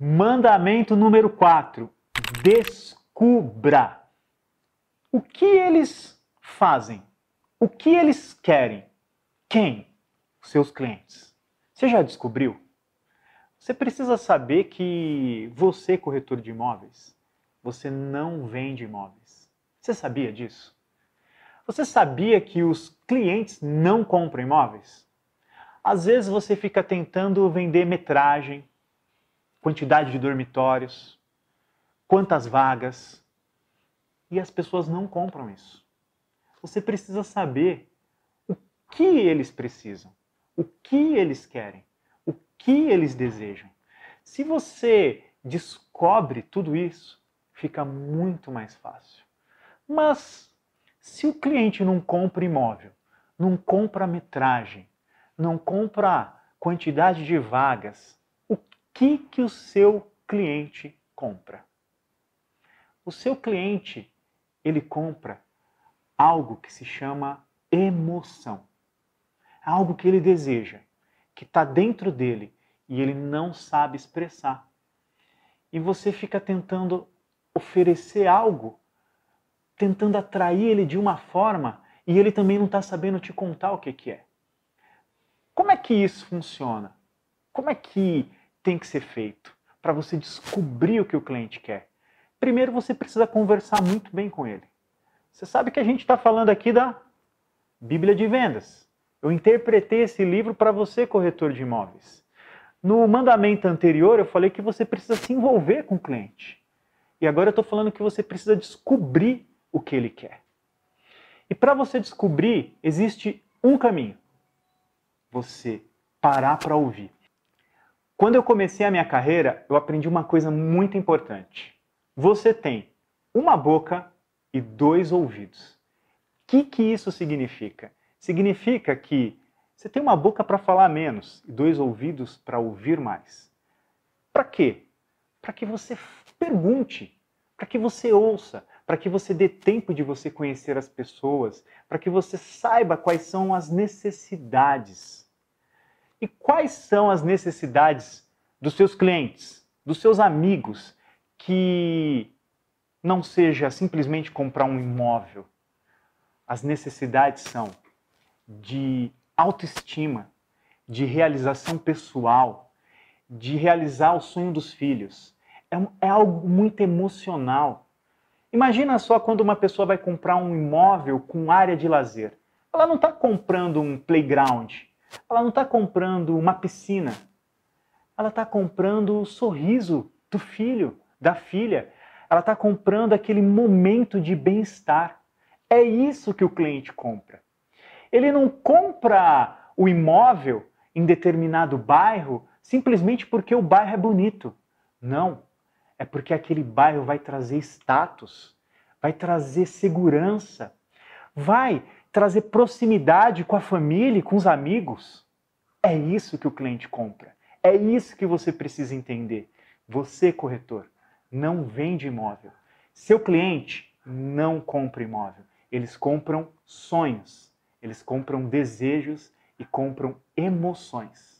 Mandamento número 4. Descubra. O que eles fazem? O que eles querem? Quem? Seus clientes. Você já descobriu? Você precisa saber que você, corretor de imóveis, você não vende imóveis. Você sabia disso? Você sabia que os clientes não compram imóveis? Às vezes você fica tentando vender metragem, quantidade de dormitórios, quantas vagas, e as pessoas não compram isso. Você precisa saber o que eles precisam, o que eles querem, o que eles desejam. Se você descobre tudo isso, fica muito mais fácil. Mas se o cliente não compra imóvel, não compra metragem, não compra quantidade de vagas, que que o seu cliente compra? O seu cliente, ele compra algo que se chama emoção. Algo que ele deseja, que está dentro dele e ele não sabe expressar. E você fica tentando oferecer algo, tentando atrair ele de uma forma e ele também não está sabendo te contar o que, que é. Como é que isso funciona? Como é que tem que ser feito para você descobrir o que o cliente quer? Primeiro, você precisa conversar muito bem com ele. Você sabe que a gente está falando aqui da Bíblia de Vendas. Eu interpretei esse livro para você, corretor de imóveis. No mandamento anterior, eu falei que você precisa se envolver com o cliente. E agora eu estou falando que você precisa descobrir o que ele quer. E para você descobrir, existe um caminho você parar para ouvir. Quando eu comecei a minha carreira, eu aprendi uma coisa muito importante. Você tem uma boca e dois ouvidos. O que, que isso significa? Significa que você tem uma boca para falar menos e dois ouvidos para ouvir mais. Para quê? Para que você pergunte, para que você ouça, para que você dê tempo de você conhecer as pessoas, para que você saiba quais são as necessidades e quais são as necessidades dos seus clientes, dos seus amigos, que não seja simplesmente comprar um imóvel. As necessidades são de autoestima, de realização pessoal, de realizar o sonho dos filhos. É, é algo muito emocional. Imagina só quando uma pessoa vai comprar um imóvel com área de lazer. Ela não está comprando um playground, ela não está comprando uma piscina. Ela está comprando o sorriso do filho, da filha. Ela está comprando aquele momento de bem-estar. É isso que o cliente compra. Ele não compra o imóvel em determinado bairro simplesmente porque o bairro é bonito. Não. É porque aquele bairro vai trazer status, vai trazer segurança, vai trazer proximidade com a família com os amigos. É isso que o cliente compra. É isso que você precisa entender. Você, corretor, não vende imóvel. Seu cliente não compra imóvel. Eles compram sonhos, eles compram desejos e compram emoções.